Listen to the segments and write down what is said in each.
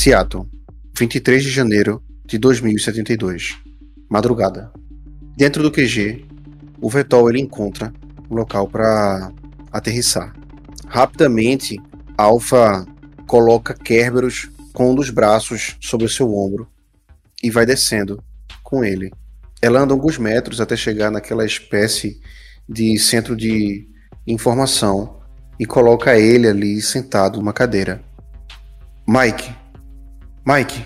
Seattle, 23 de janeiro de 2072. Madrugada. Dentro do QG, o Vetol ele encontra um local para aterrissar. Rapidamente, Alpha coloca Kerberos com um dos braços sobre o seu ombro e vai descendo com ele. Ela anda alguns metros até chegar naquela espécie de centro de informação e coloca ele ali sentado numa cadeira. Mike, Mike,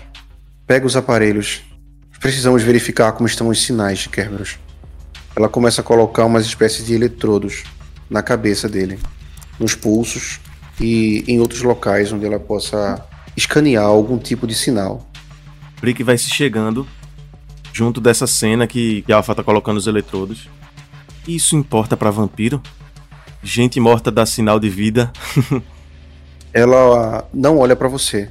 pega os aparelhos. Precisamos verificar como estão os sinais de Kerberos. Ela começa a colocar umas espécies de eletrodos na cabeça dele, nos pulsos e em outros locais onde ela possa escanear algum tipo de sinal. Brick vai se chegando junto dessa cena que, que Alpha tá colocando os eletrodos. Isso importa para vampiro? Gente morta dá sinal de vida. ela não olha para você.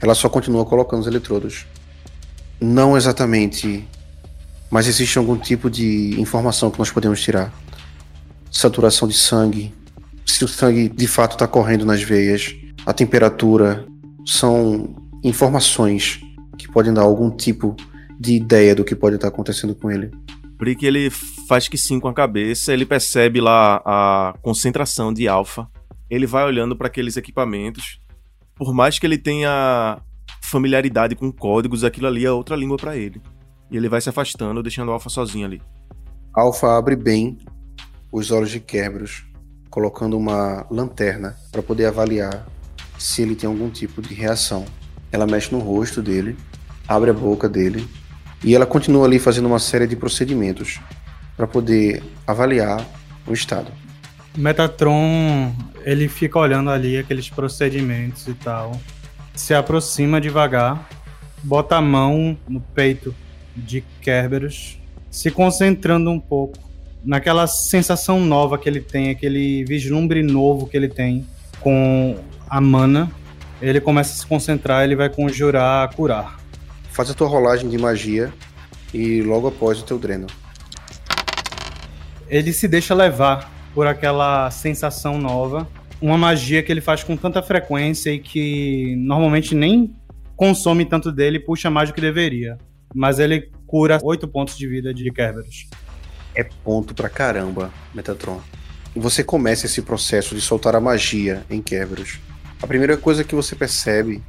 Ela só continua colocando os eletrodos. Não exatamente, mas existe algum tipo de informação que nós podemos tirar. Saturação de sangue, se o sangue de fato está correndo nas veias, a temperatura, são informações que podem dar algum tipo de ideia do que pode estar acontecendo com ele. Brick ele faz que sim com a cabeça, ele percebe lá a concentração de alfa. Ele vai olhando para aqueles equipamentos. Por mais que ele tenha familiaridade com códigos, aquilo ali é outra língua para ele. E ele vai se afastando, deixando o Alpha sozinho ali. Alpha abre bem os olhos de Kerberos, colocando uma lanterna para poder avaliar se ele tem algum tipo de reação. Ela mexe no rosto dele, abre a boca dele e ela continua ali fazendo uma série de procedimentos para poder avaliar o estado. Metatron, ele fica olhando ali aqueles procedimentos e tal. Se aproxima devagar, bota a mão no peito de Kerberos, se concentrando um pouco naquela sensação nova que ele tem, aquele vislumbre novo que ele tem com a mana. Ele começa a se concentrar, ele vai conjurar curar. Faz a tua rolagem de magia e logo após o teu dreno. Ele se deixa levar por aquela sensação nova, uma magia que ele faz com tanta frequência e que normalmente nem consome tanto dele e puxa mais do que deveria. Mas ele cura 8 pontos de vida de Kerberos. É ponto pra caramba, Metatron. Você começa esse processo de soltar a magia em Kerberos. A primeira coisa que você percebe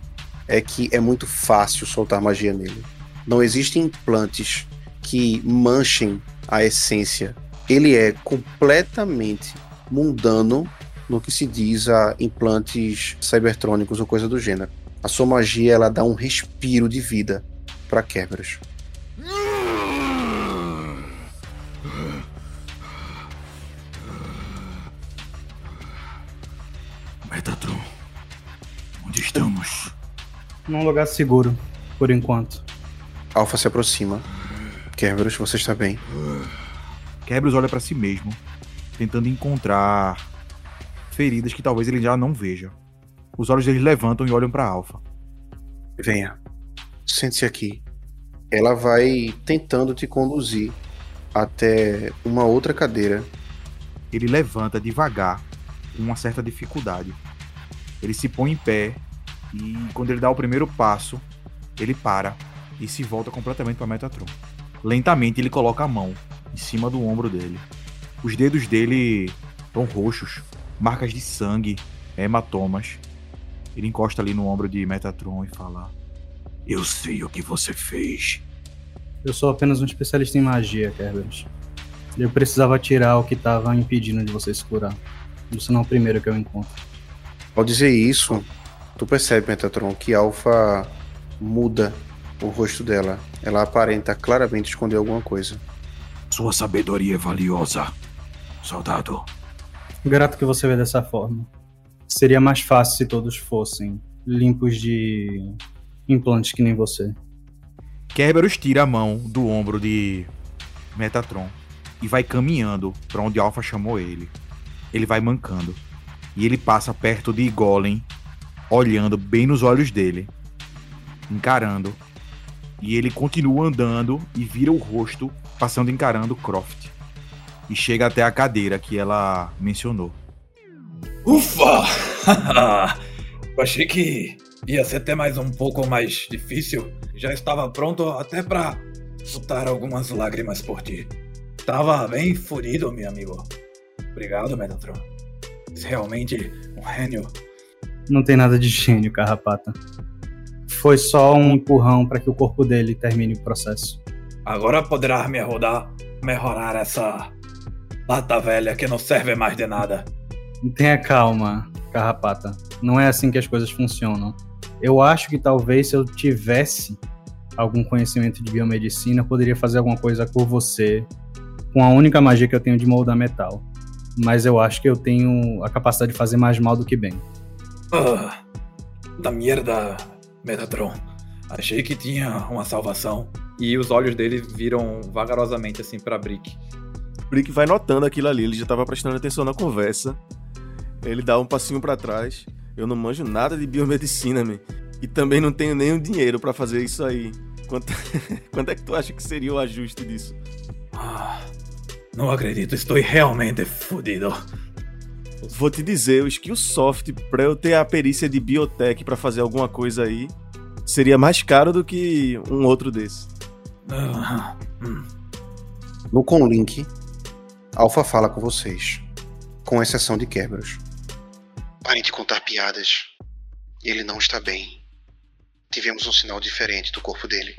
é que é muito fácil soltar magia nele. Não existem implantes que manchem a essência. Ele é completamente mundano no que se diz a implantes cybertrônicos ou coisa do gênero. A sua magia ela dá um respiro de vida para Kerberos. Metatron, onde estamos? num lugar seguro, por enquanto. Alpha se aproxima. Kerberos, você está bem? Kerberos olha para si mesmo, tentando encontrar feridas que talvez ele já não veja. Os olhos dele levantam e olham para Alpha. Venha. Sente-se aqui. Ela vai tentando te conduzir até uma outra cadeira. Ele levanta devagar, com uma certa dificuldade. Ele se põe em pé e quando ele dá o primeiro passo, ele para e se volta completamente para Metatron. Lentamente ele coloca a mão em cima do ombro dele. Os dedos dele estão roxos, marcas de sangue, hematomas. Ele encosta ali no ombro de Metatron e fala: Eu sei o que você fez. Eu sou apenas um especialista em magia, Kerberos. Eu precisava tirar o que estava impedindo de você se curar. Isso não é o primeiro que eu encontro. Ao dizer isso, Tu percebe, Metatron, que Alpha muda o rosto dela. Ela aparenta claramente esconder alguma coisa. Sua sabedoria é valiosa, soldado. Grato que você vê dessa forma. Seria mais fácil se todos fossem limpos de implantes que nem você. Kerberos tira a mão do ombro de Metatron e vai caminhando para onde Alpha chamou ele. Ele vai mancando. E ele passa perto de Golem olhando bem nos olhos dele, encarando. E ele continua andando e vira o rosto, passando encarando Croft. E chega até a cadeira que ela mencionou. Ufa! Eu achei que Ia ser até mais um pouco mais difícil. Já estava pronto até para botar algumas lágrimas por ti. Tava bem furido, meu amigo. Obrigado, Metatron. Realmente um gênio. Não tem nada de gênio, Carrapata. Foi só um empurrão para que o corpo dele termine o processo. Agora poderá me ajudar a melhorar essa lata velha que não serve mais de nada. Tenha calma, Carrapata. Não é assim que as coisas funcionam. Eu acho que talvez se eu tivesse algum conhecimento de biomedicina, eu poderia fazer alguma coisa por você com a única magia que eu tenho de moldar metal. Mas eu acho que eu tenho a capacidade de fazer mais mal do que bem. Ah, da merda, Metatron. Achei que tinha uma salvação. E os olhos dele viram vagarosamente assim pra Brick. Brick vai notando aquilo ali, ele já tava prestando atenção na conversa. Ele dá um passinho para trás. Eu não manjo nada de biomedicina, man. E também não tenho nenhum dinheiro para fazer isso aí. Quanto... Quanto é que tu acha que seria o ajuste disso? Ah, não acredito, estou realmente fodido. Vou te dizer, o skill soft pra eu ter a perícia de biotech para fazer alguma coisa aí seria mais caro do que um outro desse. Hum. No Conlink, Alpha fala com vocês, com exceção de Kerberos. Parem de contar piadas. Ele não está bem. Tivemos um sinal diferente do corpo dele.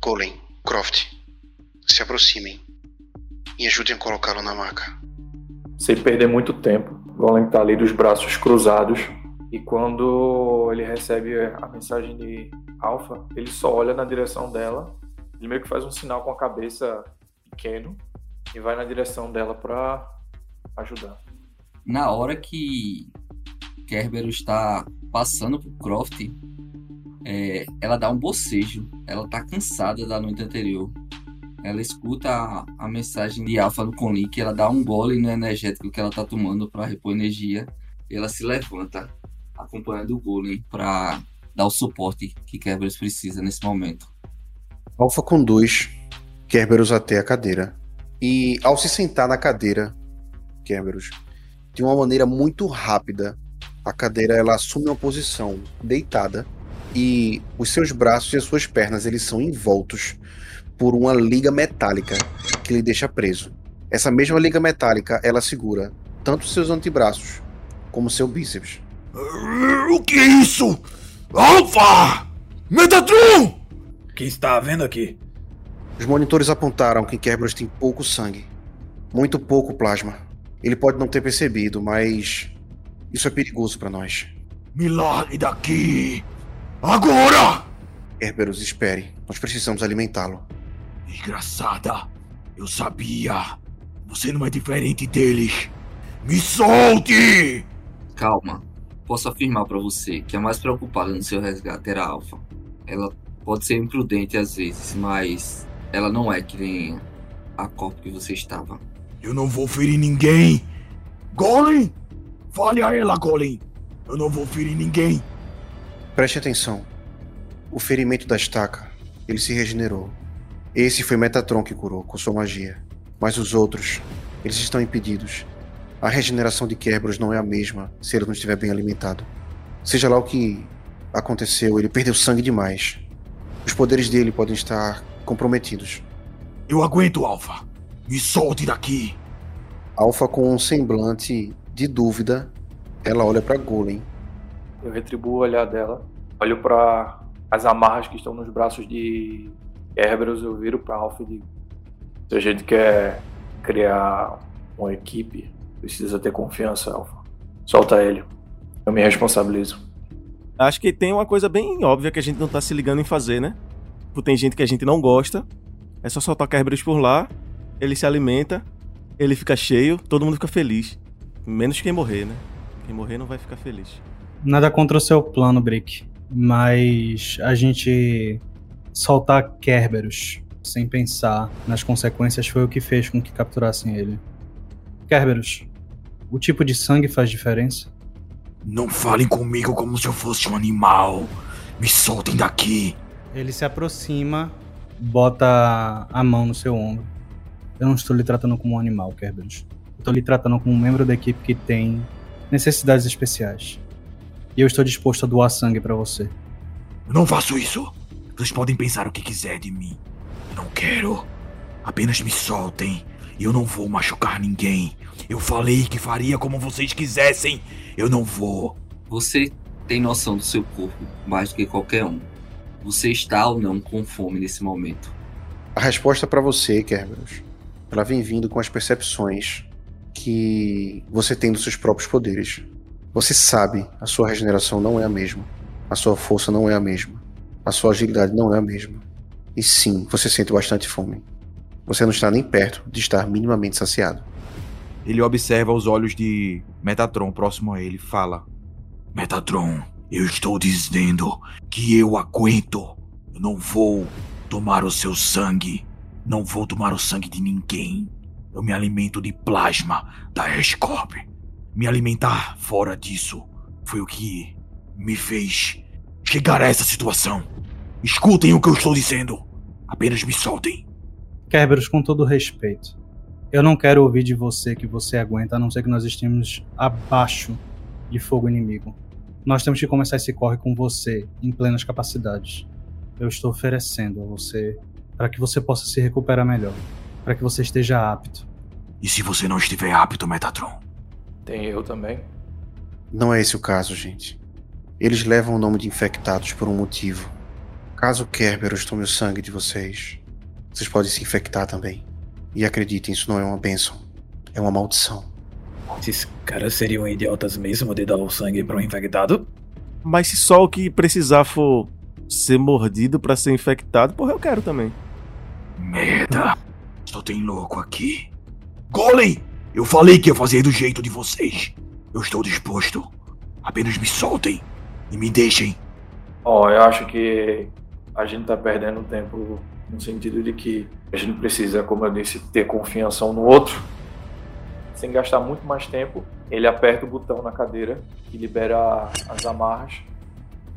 Colin, Croft, se aproximem e ajudem a colocá-lo na maca. Sem perder muito tempo, Golem tá ali dos braços cruzados e quando ele recebe a mensagem de Alpha, ele só olha na direção dela, ele meio que faz um sinal com a cabeça pequeno e vai na direção dela para ajudar. Na hora que Kerber está passando pro Croft, é, ela dá um bocejo. Ela tá cansada da noite anterior. Ela escuta a, a mensagem de Alpha no Conlink, ela dá um gole no energético que ela tá tomando para repor energia. Ela se levanta, acompanhando o Golem para dar o suporte que Kerberos precisa nesse momento. Alpha conduz Kerberos até a cadeira. E ao se sentar na cadeira, Kerberos, de uma maneira muito rápida, a cadeira ela assume uma posição deitada e os seus braços e as suas pernas eles são envoltos por uma liga metálica que lhe deixa preso. Essa mesma liga metálica ela segura tanto seus antebraços como seu bíceps. O que é isso? Alpha! Metatron! O que está havendo aqui? Os monitores apontaram que Kerberos tem pouco sangue, muito pouco plasma. Ele pode não ter percebido, mas isso é perigoso para nós. Me largue daqui! Agora! Kerberos, espere. Nós precisamos alimentá-lo. Desgraçada! Eu sabia! Você não é diferente deles! Me solte! Calma. Posso afirmar para você que a mais preocupada no seu resgate era a Alpha. Ela pode ser imprudente às vezes, mas ela não é que nem a corpo que você estava. Eu não vou ferir ninguém! Golem! Fale a ela, Golem! Eu não vou ferir ninguém! Preste atenção. O ferimento da estaca, ele se regenerou. Esse foi Metatron que curou com sua magia. Mas os outros, eles estão impedidos. A regeneração de Kerberos não é a mesma se ele não estiver bem alimentado. Seja lá o que aconteceu, ele perdeu sangue demais. Os poderes dele podem estar comprometidos. Eu aguento, Alpha! Me solte daqui! Alpha, com um semblante de dúvida, ela olha para Golem. Eu retribuo o olhar dela, olho para as amarras que estão nos braços de Kerberos, eu viro para Alpha e digo: se a gente quer criar uma equipe, precisa ter confiança, Alpha. Solta ele. Eu me responsabilizo. Acho que tem uma coisa bem óbvia que a gente não tá se ligando em fazer, né? Tipo, tem gente que a gente não gosta, é só soltar Kerberos por lá, ele se alimenta, ele fica cheio, todo mundo fica feliz. Menos quem morrer, né? Quem morrer não vai ficar feliz. Nada contra o seu plano, Brick. Mas a gente soltar Kerberos sem pensar nas consequências foi o que fez com que capturassem ele. Kerberos, o tipo de sangue faz diferença? Não falem comigo como se eu fosse um animal! Me soltem daqui! Ele se aproxima, bota a mão no seu ombro. Eu não estou lhe tratando como um animal, Kerberos. Estou lhe tratando como um membro da equipe que tem necessidades especiais. E eu estou disposto a doar sangue para você. Eu não faço isso. Vocês podem pensar o que quiser de mim. Não quero. Apenas me soltem. Eu não vou machucar ninguém. Eu falei que faria como vocês quisessem. Eu não vou. Você tem noção do seu corpo mais do que qualquer um. Você está ou não com fome nesse momento. A resposta para você, Kerberos, ela vem vindo com as percepções que você tem dos seus próprios poderes. Você sabe, a sua regeneração não é a mesma. A sua força não é a mesma. A sua agilidade não é a mesma. E sim, você sente bastante fome. Você não está nem perto de estar minimamente saciado. Ele observa os olhos de Metatron próximo a ele e fala: Metatron, eu estou dizendo que eu aguento. Eu não vou tomar o seu sangue. Não vou tomar o sangue de ninguém. Eu me alimento de plasma da Escorp. Me alimentar fora disso foi o que me fez chegar a essa situação. Escutem o que eu estou dizendo. Apenas me soltem. Kerberos, com todo respeito, eu não quero ouvir de você que você aguenta, a não ser que nós estejamos abaixo de fogo inimigo. Nós temos que começar esse corre com você, em plenas capacidades. Eu estou oferecendo a você para que você possa se recuperar melhor, para que você esteja apto. E se você não estiver apto, Metatron? Tem eu também. Não é esse o caso, gente. Eles levam o nome de infectados por um motivo. Caso Kerberos tome o sangue de vocês, vocês podem se infectar também. E acreditem, isso não é uma bênção. É uma maldição. Esses caras seriam idiotas mesmo de dar o sangue para um infectado? Mas se só o que precisar for ser mordido para ser infectado, porra, eu quero também. Merda. Só tem louco aqui. Golem! Eu falei que ia fazer do jeito de vocês. Eu estou disposto. Apenas me soltem e me deixem. Ó, eu acho que a gente tá perdendo tempo no sentido de que a gente precisa, como eu disse, ter confiança um no outro. Sem gastar muito mais tempo, ele aperta o botão na cadeira e libera as amarras.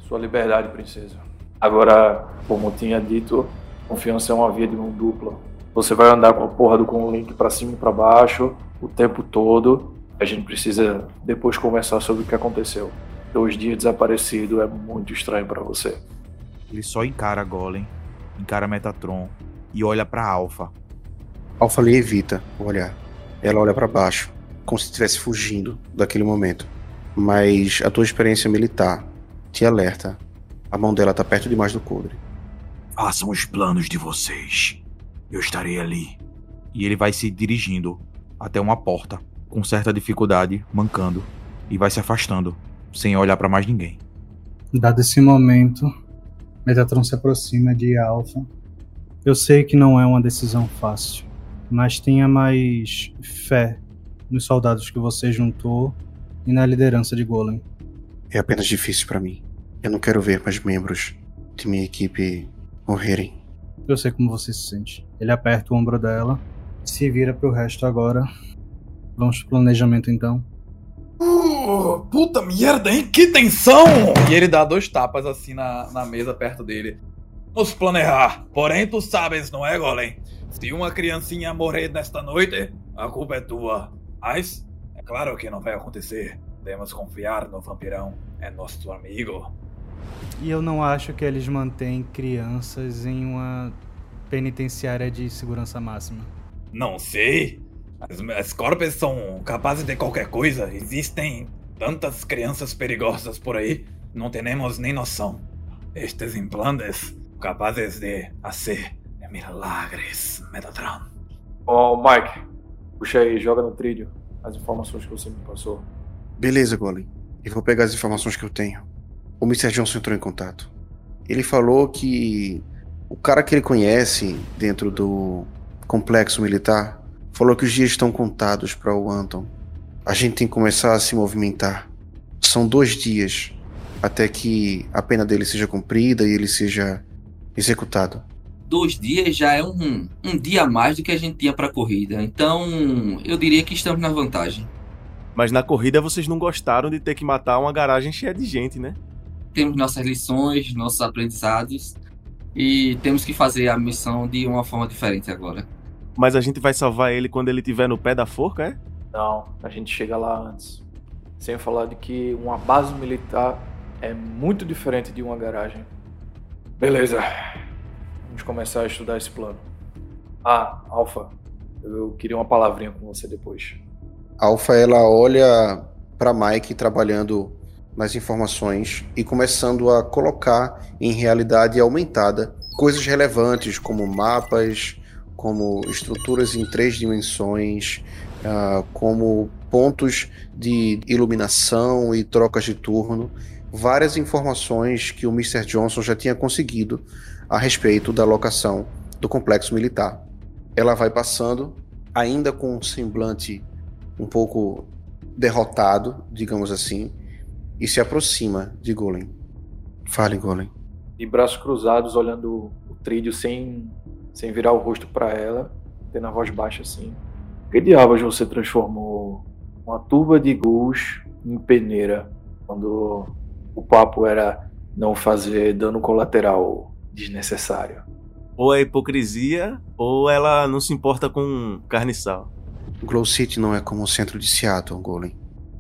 Sua liberdade, princesa. Agora, como tinha dito, confiança é uma via de mão dupla. Você vai andar com a porra do Conlink pra cima e pra baixo o tempo todo. A gente precisa depois conversar sobre o que aconteceu. Dois dias desaparecido é muito estranho para você. Ele só encara Golem, encara Metatron e olha pra Alpha. Alpha lhe evita o olhar. Ela olha para baixo, como se estivesse fugindo daquele momento. Mas a tua experiência militar te alerta. A mão dela tá perto demais do coldre. Façam os planos de vocês. Eu estarei ali. E ele vai se dirigindo até uma porta, com certa dificuldade, mancando, e vai se afastando, sem olhar para mais ninguém. Dado esse momento, Metatron se aproxima de Alpha. Eu sei que não é uma decisão fácil, mas tenha mais fé nos soldados que você juntou e na liderança de Golem. É apenas difícil para mim. Eu não quero ver mais membros de minha equipe morrerem. Eu sei como você se sente. Ele aperta o ombro dela, se vira pro resto agora. Vamos pro planejamento então. Uh, puta merda, hein? Que tensão! E ele dá dois tapas assim na, na mesa perto dele. Vamos planejar. Porém, tu sabes, não é, Golem? Se uma criancinha morrer nesta noite, a culpa é tua. Mas, é claro que não vai acontecer. Podemos confiar no vampirão. É nosso amigo. E eu não acho que eles mantêm crianças em uma penitenciária de segurança máxima. Não sei. As, as corpos são capazes de qualquer coisa. Existem tantas crianças perigosas por aí. Não temos nem noção. Estes implantes capazes de fazer milagres, Metatron. Ó, Mike, puxa aí, joga no trilho as informações que você me passou. Beleza, Golem. Eu vou pegar as informações que eu tenho. O Mr. Johnson entrou em contato. Ele falou que o cara que ele conhece dentro do complexo militar falou que os dias estão contados para o Anton. A gente tem que começar a se movimentar. São dois dias até que a pena dele seja cumprida e ele seja executado. Dois dias já é um, um dia a mais do que a gente tinha pra corrida. Então, eu diria que estamos na vantagem. Mas na corrida vocês não gostaram de ter que matar uma garagem cheia de gente, né? Temos nossas lições, nossos aprendizados. E temos que fazer a missão de uma forma diferente agora. Mas a gente vai salvar ele quando ele estiver no pé da forca, é? Não, a gente chega lá antes. Sem falar de que uma base militar é muito diferente de uma garagem. Beleza. Vamos começar a estudar esse plano. Ah, Alpha, eu queria uma palavrinha com você depois. Alpha ela olha para Mike trabalhando nas informações e começando a colocar em realidade aumentada coisas relevantes como mapas, como estruturas em três dimensões, uh, como pontos de iluminação e trocas de turno, várias informações que o Mr. Johnson já tinha conseguido a respeito da locação do complexo militar. Ela vai passando, ainda com um semblante um pouco derrotado, digamos assim, e se aproxima de Golem. Fale, Golem. De braços cruzados, olhando o trilho sem, sem virar o rosto para ela, tendo a voz baixa assim. Que diabos você transformou uma turba de ghouls em peneira quando o papo era não fazer dano colateral desnecessário? Ou é hipocrisia, ou ela não se importa com carne e sal. Glow City não é como o centro de Seattle, Golem.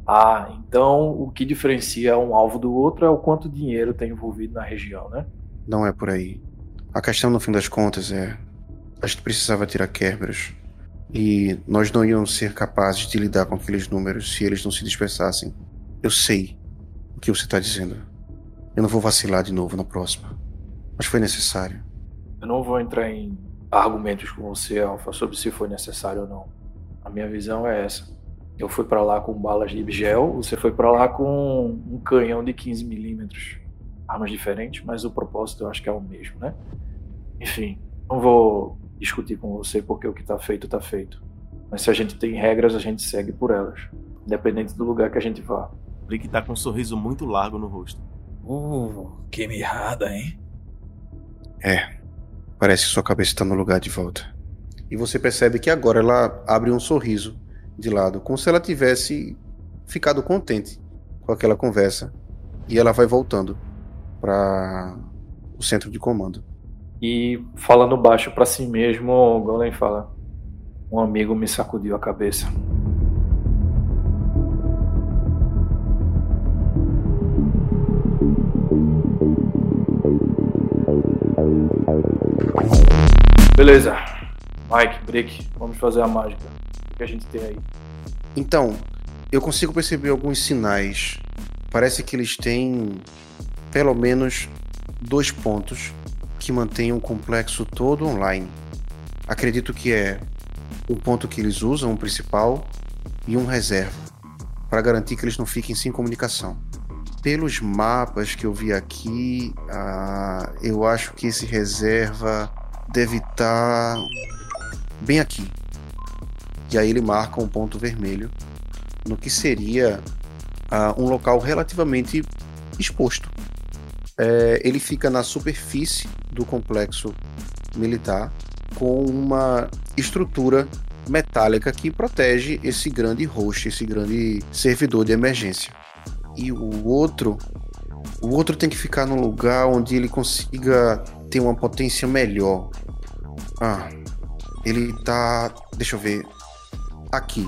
Ah, então o que diferencia um alvo do outro é o quanto dinheiro tem envolvido na região, né? Não é por aí. A questão, no fim das contas, é. A gente precisava tirar Kerberos. E nós não íamos ser capazes de lidar com aqueles números se eles não se dispersassem. Eu sei o que você está dizendo. Eu não vou vacilar de novo na próxima. Mas foi necessário. Eu não vou entrar em argumentos com você, Alfa, sobre se foi necessário ou não. A minha visão é essa. Eu fui para lá com balas de gel, você foi para lá com um canhão de 15 milímetros. Armas diferentes, mas o propósito eu acho que é o mesmo, né? Enfim, não vou discutir com você porque o que está feito está feito. Mas se a gente tem regras, a gente segue por elas, independente do lugar que a gente vá. Rick tá com um sorriso muito largo no rosto. Uh, que mirrada, hein? É. Parece que sua cabeça está no lugar de volta e você percebe que agora ela abre um sorriso de lado, como se ela tivesse ficado contente com aquela conversa e ela vai voltando para o centro de comando. E falando baixo para si mesmo, o Golem fala: Um amigo me sacudiu a cabeça. Beleza. Mike, Brick, vamos fazer a mágica. O que a gente tem aí? Então, eu consigo perceber alguns sinais. Parece que eles têm pelo menos dois pontos que mantêm o complexo todo online. Acredito que é um ponto que eles usam, um principal, e um reserva, para garantir que eles não fiquem sem comunicação. Pelos mapas que eu vi aqui, ah, eu acho que esse reserva deve estar bem aqui. E aí ele marca um ponto vermelho no que seria uh, um local relativamente exposto. É, ele fica na superfície do complexo militar com uma estrutura metálica que protege esse grande host, esse grande servidor de emergência. E o outro, o outro tem que ficar num lugar onde ele consiga ter uma potência melhor. Ah, ele tá, deixa eu ver, aqui.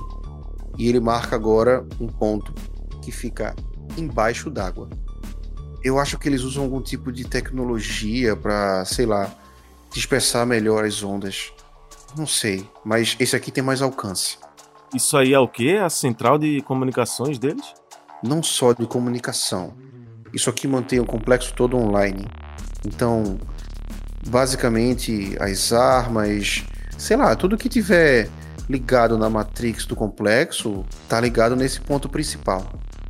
E ele marca agora um ponto que fica embaixo d'água. Eu acho que eles usam algum tipo de tecnologia para, sei lá, dispersar melhor as ondas. Não sei, mas esse aqui tem mais alcance. Isso aí é o quê? A central de comunicações deles? Não só de comunicação. Isso aqui mantém o complexo todo online. Então, basicamente, as armas, sei lá, tudo que tiver ligado na matrix do complexo tá ligado nesse ponto principal.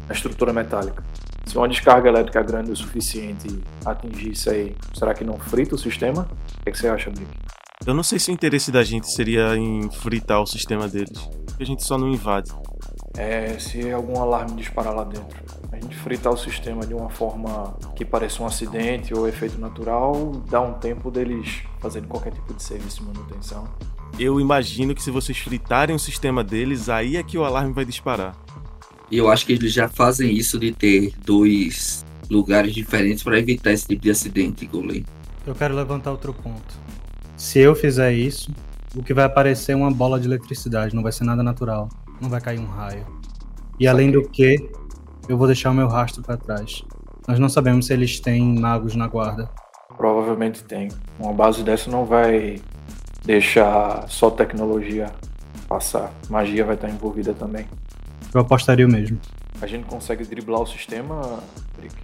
A estrutura metálica. Se uma descarga elétrica grande o suficiente atingir isso aí, será que não frita o sistema? O que, é que você acha, Brick? Eu não sei se o interesse da gente seria em fritar o sistema deles. A gente só não invade. É, se algum alarme disparar lá dentro. A gente fritar o sistema de uma forma que pareça um acidente ou efeito natural, dá um tempo deles fazerem qualquer tipo de serviço de manutenção. Eu imagino que se vocês fritarem o sistema deles, aí é que o alarme vai disparar. E eu acho que eles já fazem isso de ter dois lugares diferentes para evitar esse tipo de acidente, Golem. Eu quero levantar outro ponto. Se eu fizer isso, o que vai aparecer é uma bola de eletricidade, não vai ser nada natural. Não vai cair um raio. E além do que, eu vou deixar o meu rastro para trás. Nós não sabemos se eles têm magos na guarda. Provavelmente tem. Uma base dessa não vai deixar só tecnologia passar. Magia vai estar envolvida também. Eu apostaria o mesmo. A gente consegue driblar o sistema, Rick?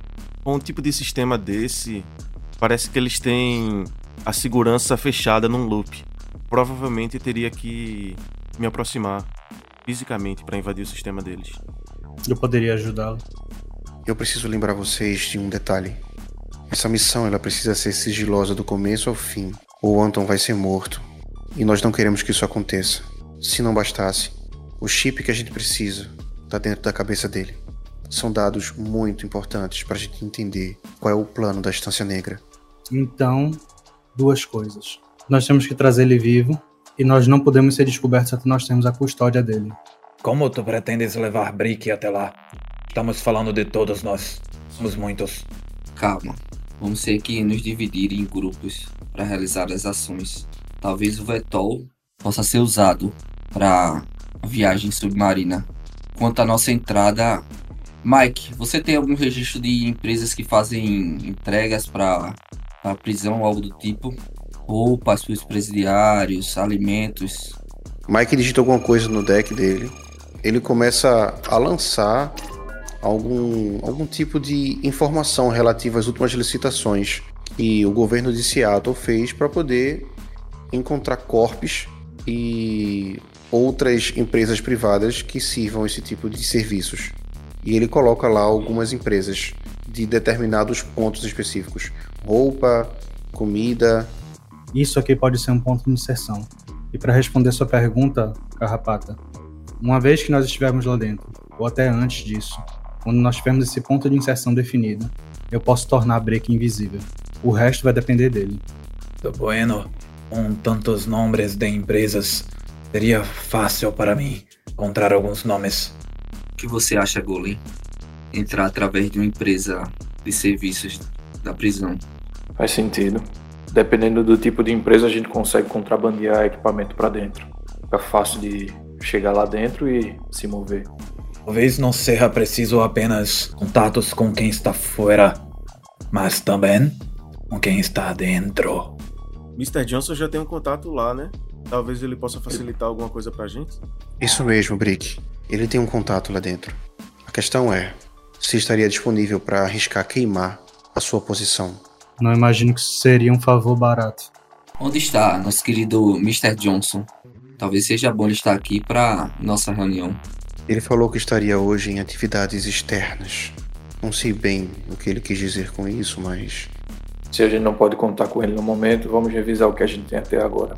Com um tipo de sistema desse, parece que eles têm a segurança fechada num loop. Provavelmente teria que me aproximar fisicamente para invadir o sistema deles. Eu poderia ajudá-lo. Eu preciso lembrar vocês de um detalhe. Essa missão ela precisa ser sigilosa do começo ao fim, ou Anton vai ser morto. E nós não queremos que isso aconteça. Se não bastasse, o chip que a gente precisa está dentro da cabeça dele. São dados muito importantes para a gente entender qual é o plano da Estância Negra. Então, duas coisas. Nós temos que trazer ele vivo e nós não podemos ser descobertos até nós termos a custódia dele. Como tu pretendes levar Brick até lá? Estamos falando de todos nós. Somos muitos. Calma. Vamos ter que nos dividir em grupos para realizar as ações. Talvez o Vetol possa ser usado para viagem submarina. Quanto à nossa entrada, Mike, você tem algum registro de empresas que fazem entregas para a prisão ou algo do tipo? Roupas para os presidiários, alimentos. Mike digita alguma coisa no deck dele. Ele começa a lançar algum, algum tipo de informação relativa às últimas licitações que o governo de Seattle fez para poder encontrar corpos e outras empresas privadas que sirvam esse tipo de serviços. E ele coloca lá algumas empresas de determinados pontos específicos: roupa, comida. Isso aqui pode ser um ponto de inserção. E para responder sua pergunta, Carrapata, uma vez que nós estivermos lá dentro, ou até antes disso, quando nós tivermos esse ponto de inserção definido, eu posso tornar a break invisível. O resto vai depender dele. Tô bueno. Com tantos nomes de empresas, seria fácil para mim encontrar alguns nomes. O que você acha, Golem? Entrar através de uma empresa de serviços da prisão. Faz sentido. Dependendo do tipo de empresa, a gente consegue contrabandear equipamento para dentro. Fica fácil de chegar lá dentro e se mover. Talvez não seja preciso apenas contatos com quem está fora, mas também com quem está dentro. Mr. Johnson já tem um contato lá, né? Talvez ele possa facilitar alguma coisa pra gente. Isso mesmo, Brick. Ele tem um contato lá dentro. A questão é se estaria disponível para arriscar queimar a sua posição. Não imagino que isso seria um favor barato. Onde está nosso querido Mr. Johnson? Talvez seja bom ele estar aqui para nossa reunião. Ele falou que estaria hoje em atividades externas. Não sei bem o que ele quis dizer com isso, mas. Se a gente não pode contar com ele no momento, vamos revisar o que a gente tem até agora.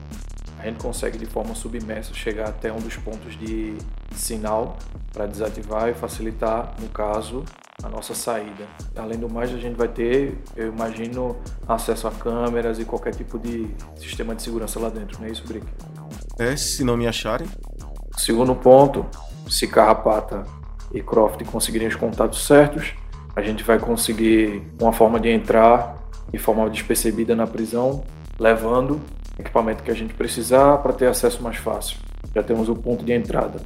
A gente consegue de forma submersa chegar até um dos pontos de sinal para desativar e facilitar, no caso, a nossa saída. Além do mais, a gente vai ter, eu imagino, acesso a câmeras e qualquer tipo de sistema de segurança lá dentro, não é isso, Brick? É, se não me acharem. Segundo ponto, se Carrapata e Croft conseguirem os contatos certos, a gente vai conseguir uma forma de entrar de forma despercebida na prisão, levando equipamento que a gente precisar para ter acesso mais fácil. Já temos o ponto de entrada.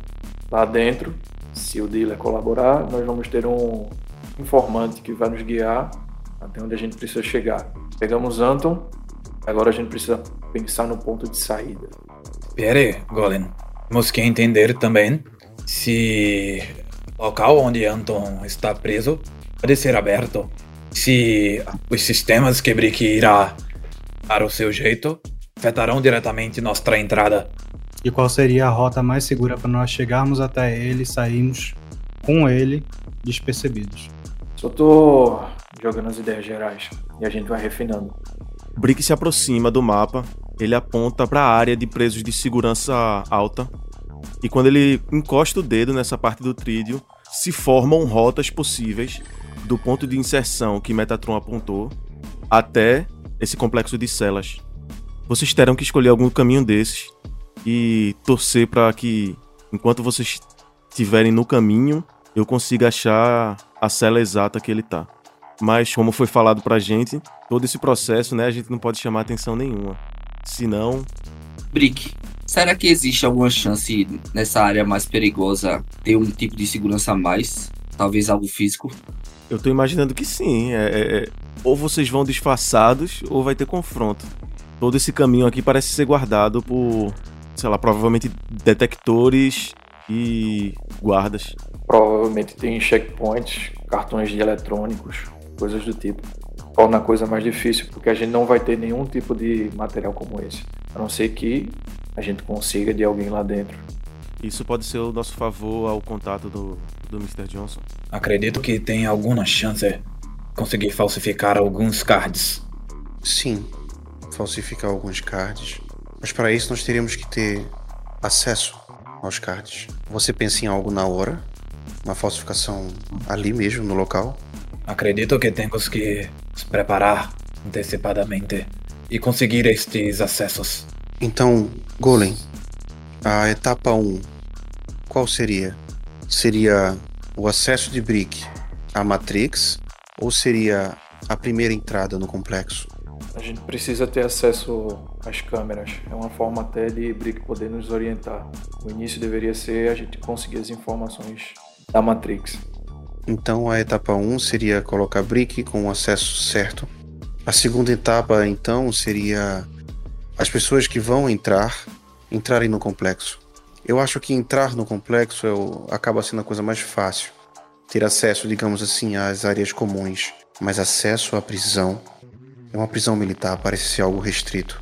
Lá dentro, se o dealer colaborar, nós vamos ter um informante que vai nos guiar até onde a gente precisa chegar. Pegamos Anton, agora a gente precisa pensar no ponto de saída. Pere, Golem, temos que entender também se o local onde Anton está preso pode ser aberto. Se os sistemas que Brick irá para o seu jeito afetarão diretamente nossa entrada. E qual seria a rota mais segura para nós chegarmos até ele e sairmos com ele despercebidos? Só tô jogando as ideias gerais e a gente vai refinando. Brick se aproxima do mapa, ele aponta para a área de presos de segurança alta. E quando ele encosta o dedo nessa parte do trídeo, se formam rotas possíveis do ponto de inserção que Metatron apontou até esse complexo de celas. Vocês terão que escolher algum caminho desses e torcer para que, enquanto vocês estiverem no caminho, eu consiga achar a cela exata que ele tá. Mas, como foi falado pra gente, todo esse processo, né, a gente não pode chamar atenção nenhuma. Senão. Brick, será que existe alguma chance nessa área mais perigosa ter um tipo de segurança a mais? Talvez algo físico. Eu tô imaginando que sim. É, é- é- ou vocês vão disfarçados, ou vai ter confronto. Todo esse caminho aqui parece ser guardado por, sei lá, provavelmente detectores e guardas. Provavelmente tem checkpoints, cartões de eletrônicos, coisas do tipo. Torna a coisa mais difícil, porque a gente não vai ter nenhum tipo de material como esse. A não ser que a gente consiga de alguém lá dentro. Isso pode ser o nosso favor ao contato do, do Mr. Johnson. Acredito que tem alguma chance de conseguir falsificar alguns cards. Sim, falsificar alguns cards. Mas para isso nós teríamos que ter acesso aos cards. Você pensa em algo na hora? Uma falsificação ali mesmo, no local? Acredito que temos que nos preparar antecipadamente e conseguir estes acessos. Então, Golem, a etapa 1, qual seria? Seria o acesso de Brick à Matrix ou seria a primeira entrada no complexo? A gente precisa ter acesso às câmeras. É uma forma até de Brick poder nos orientar. O início deveria ser a gente conseguir as informações da Matrix. Então a etapa 1 seria colocar Brick com o acesso certo. A segunda etapa, então, seria as pessoas que vão entrar entrarem no complexo. Eu acho que entrar no complexo é o- acaba sendo a coisa mais fácil. Ter acesso, digamos assim, às áreas comuns, mas acesso à prisão é uma prisão militar, parece ser algo restrito.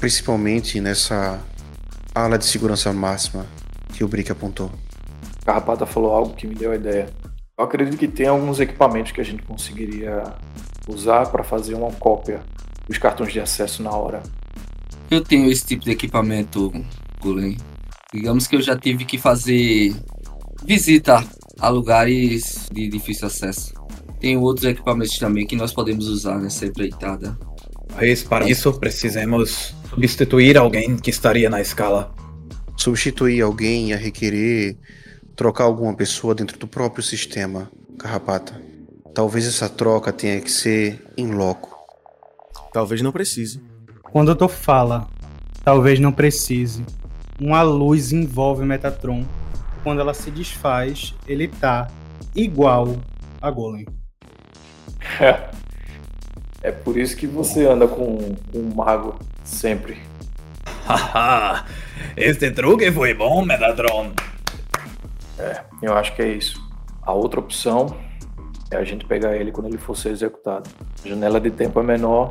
Principalmente nessa ala de segurança máxima que o Brick apontou. Carrapata falou algo que me deu a ideia. Eu acredito que tem alguns equipamentos que a gente conseguiria usar para fazer uma cópia dos cartões de acesso na hora. Eu tenho esse tipo de equipamento, Gulen. Digamos que eu já tive que fazer visita a lugares de difícil acesso. Tem outros equipamentos também que nós podemos usar nessa empreitada. Mas para isso precisamos substituir alguém que estaria na escala. Substituir alguém ia requerer trocar alguma pessoa dentro do próprio sistema, Carrapata. Talvez essa troca tenha que ser em loco. Talvez não precise. Quando o doutor fala, talvez não precise, uma luz envolve o Metatron. Quando ela se desfaz, ele tá igual a Golem. É por isso que você anda com um mago sempre. Haha, este truque foi bom, Metatron. É, eu acho que é isso. A outra opção é a gente pegar ele quando ele for ser executado. A janela de tempo é menor,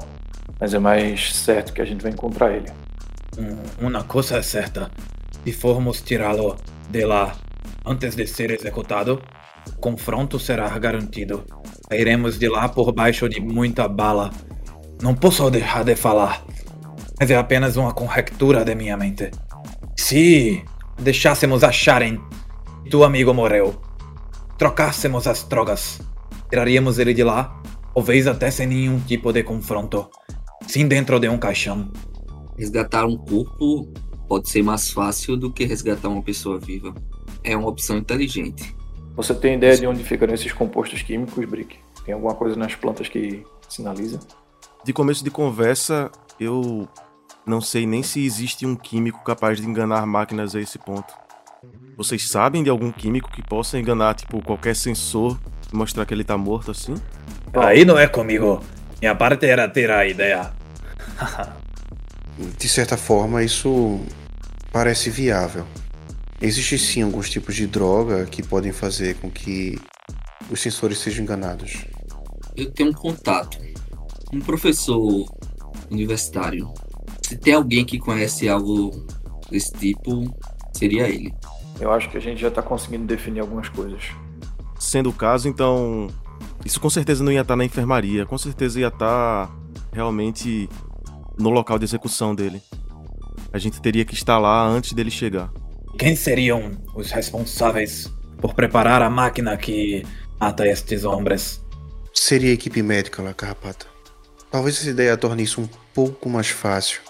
mas é mais certo que a gente vai encontrar ele. Um- Uma coisa é certa: se formos tirá-lo de lá antes de ser executado, o confronto será garantido. Sairemos de lá por baixo de muita bala. Não posso deixar de falar, mas é apenas uma conjectura de minha mente. Se deixássemos acharem que tu amigo morreu, trocássemos as drogas, tiraríamos ele de lá, talvez até sem nenhum tipo de confronto. Sim, dentro de um caixão. Resgatar um corpo pode ser mais fácil do que resgatar uma pessoa viva. É uma opção inteligente. Você tem ideia de onde ficam esses compostos químicos, Brick? Tem alguma coisa nas plantas que sinaliza? De começo de conversa, eu não sei nem se existe um químico capaz de enganar máquinas a esse ponto. Vocês sabem de algum químico que possa enganar, tipo, qualquer sensor e mostrar que ele tá morto assim? Aí não é comigo. Minha parte era ter a ideia. De certa forma, isso parece viável. Existem sim alguns tipos de droga que podem fazer com que os sensores sejam enganados. Eu tenho um contato, um professor universitário. Se tem alguém que conhece algo desse tipo, seria ele. Eu acho que a gente já tá conseguindo definir algumas coisas. Sendo o caso, então. Isso com certeza não ia estar na enfermaria, com certeza ia estar realmente no local de execução dele. A gente teria que estar lá antes dele chegar. Quem seriam os responsáveis por preparar a máquina que mata estes homens? Seria a equipe médica lá, Carrapata. Talvez essa ideia torne isso um pouco mais fácil,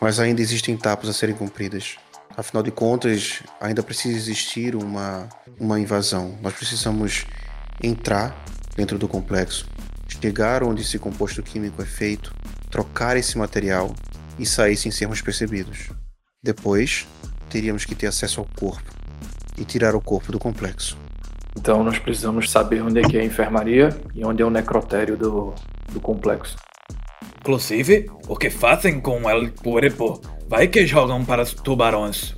mas ainda existem etapas a serem cumpridas. Afinal de contas, ainda precisa existir uma, uma invasão. Nós precisamos entrar dentro do complexo, chegar onde esse composto químico é feito, trocar esse material e sair sem sermos percebidos. Depois, teríamos que ter acesso ao corpo e tirar o corpo do complexo. Então nós precisamos saber onde é que é a enfermaria e onde é o necrotério do, do complexo. Inclusive, o que fazem com El Cuerpo? Vai que jogam para os tubarões.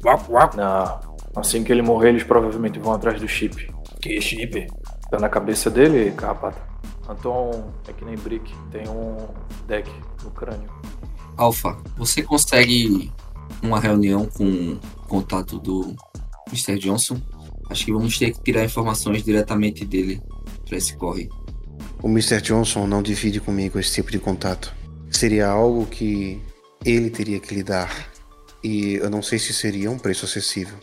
Na, assim que ele morrer, eles provavelmente vão atrás do chip. Que chip. Tá na cabeça dele, carrapata. Anton é que nem Brick, tem um deck no crânio. Alpha, você consegue uma reunião com o contato do Mr. Johnson? Acho que vamos ter que tirar informações diretamente dele para esse corre. O Mr. Johnson não divide comigo esse tipo de contato. Seria algo que ele teria que lidar. E eu não sei se seria um preço acessível.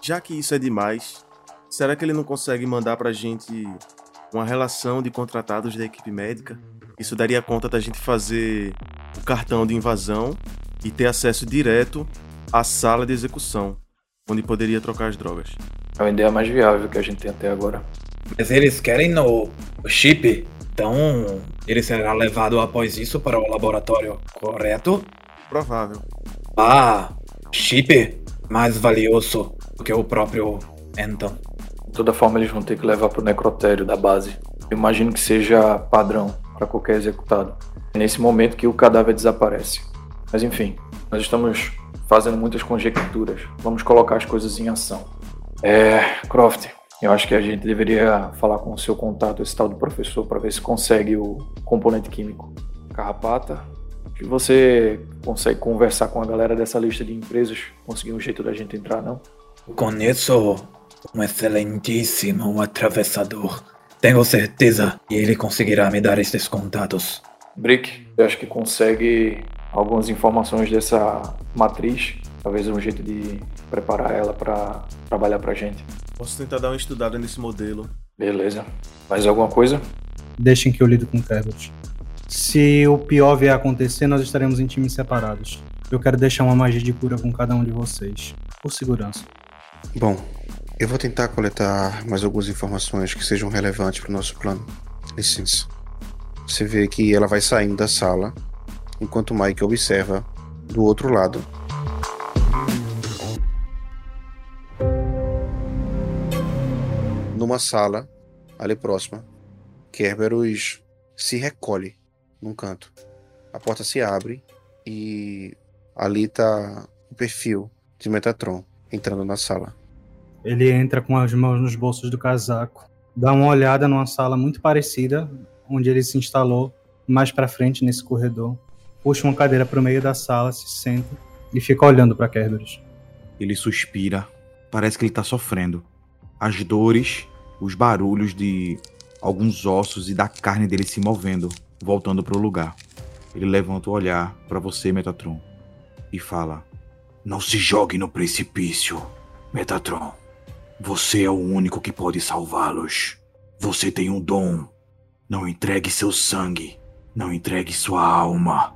Já que isso é demais, será que ele não consegue mandar pra gente uma relação de contratados da equipe médica? Isso daria conta da gente fazer o cartão de invasão e ter acesso direto à sala de execução, onde poderia trocar as drogas. É a ideia mais viável que a gente tem até agora. Mas eles querem no o chip, então ele será levado após isso para o laboratório, correto? Provável. Ah, chip mais valioso do que o próprio Anton. Toda forma, eles vão ter que levar pro necrotério da base. Eu imagino que seja padrão para qualquer executado. É nesse momento que o cadáver desaparece. Mas enfim, nós estamos fazendo muitas conjecturas. Vamos colocar as coisas em ação. É, Croft, eu acho que a gente deveria falar com o seu contato, esse tal do professor, para ver se consegue o componente químico. Carrapata, que você consegue conversar com a galera dessa lista de empresas, conseguir um jeito da gente entrar, não? Conheço um excelentíssimo atravessador. Tenho certeza que ele conseguirá me dar estes contatos. Brick, eu acho que consegue algumas informações dessa matriz, talvez um jeito de preparar ela para trabalhar pra gente. Posso tentar dar uma estudada nesse modelo. Beleza. Mais alguma coisa? Deixem que eu lido com o Cabot. Se o pior vier a acontecer, nós estaremos em times separados. Eu quero deixar uma magia de cura com cada um de vocês, por segurança. Bom, eu vou tentar coletar mais algumas informações que sejam relevantes para o nosso plano. Licença. Você vê que ela vai saindo da sala, enquanto Mike observa do outro lado. Numa sala, ali próxima, Kerberos se recolhe num canto. A porta se abre e ali tá o perfil de Metatron entrando na sala. Ele entra com as mãos nos bolsos do casaco, dá uma olhada numa sala muito parecida, onde ele se instalou mais para frente nesse corredor, puxa uma cadeira para o meio da sala, se senta e fica olhando para Kerberos. Ele suspira. Parece que ele tá sofrendo. As dores, os barulhos de alguns ossos e da carne dele se movendo, voltando para o lugar. Ele levanta o olhar para você, Metatron, e fala: Não se jogue no precipício, Metatron. Você é o único que pode salvá-los. Você tem um dom. Não entregue seu sangue. Não entregue sua alma.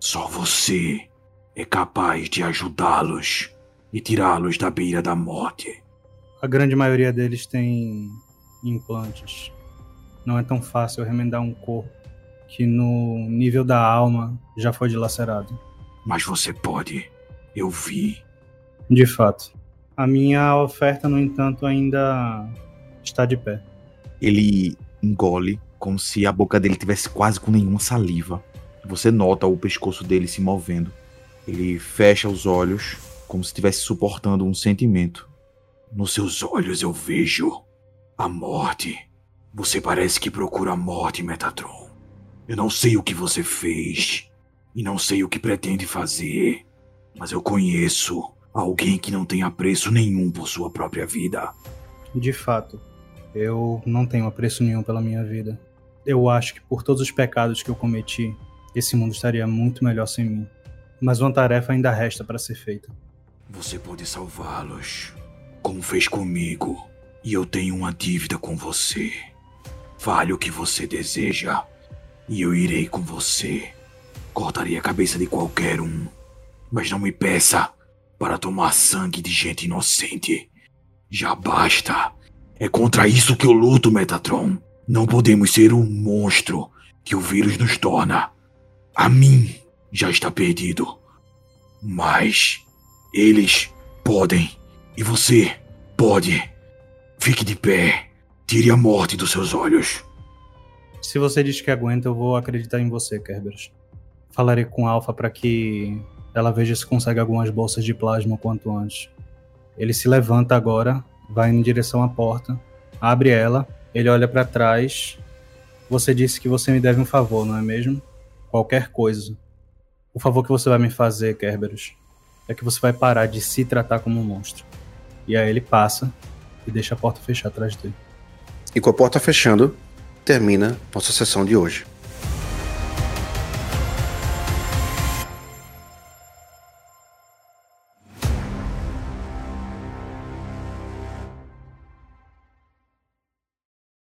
Só você é capaz de ajudá-los e tirá-los da beira da morte. A grande maioria deles tem implantes. Não é tão fácil remendar um corpo que no nível da alma já foi dilacerado. Mas você pode. Eu vi. De fato. A minha oferta, no entanto, ainda está de pé. Ele engole como se a boca dele tivesse quase com nenhuma saliva. Você nota o pescoço dele se movendo. Ele fecha os olhos como se estivesse suportando um sentimento. Nos seus olhos eu vejo a morte. Você parece que procura a morte, Metatron. Eu não sei o que você fez e não sei o que pretende fazer, mas eu conheço alguém que não tem apreço nenhum por sua própria vida. De fato, eu não tenho apreço nenhum pela minha vida. Eu acho que por todos os pecados que eu cometi, esse mundo estaria muito melhor sem mim. Mas uma tarefa ainda resta para ser feita. Você pode salvá-los, como fez comigo, e eu tenho uma dívida com você. Fale o que você deseja, e eu irei com você. Cortarei a cabeça de qualquer um, mas não me peça para tomar sangue de gente inocente. Já basta. É contra isso que eu luto, Metatron. Não podemos ser o monstro que o vírus nos torna. A mim já está perdido. Mas eles podem. E você pode. Fique de pé. Tire a morte dos seus olhos. Se você diz que aguenta, eu vou acreditar em você, Kerberos. Falarei com Alpha para que ela veja se consegue algumas bolsas de plasma o quanto antes. Ele se levanta agora, vai em direção à porta, abre ela, ele olha para trás. Você disse que você me deve um favor, não é mesmo? Qualquer coisa. O favor que você vai me fazer, Kerberos, é que você vai parar de se tratar como um monstro. E aí ele passa e deixa a porta fechar atrás dele. E com a porta fechando, termina nossa sessão de hoje.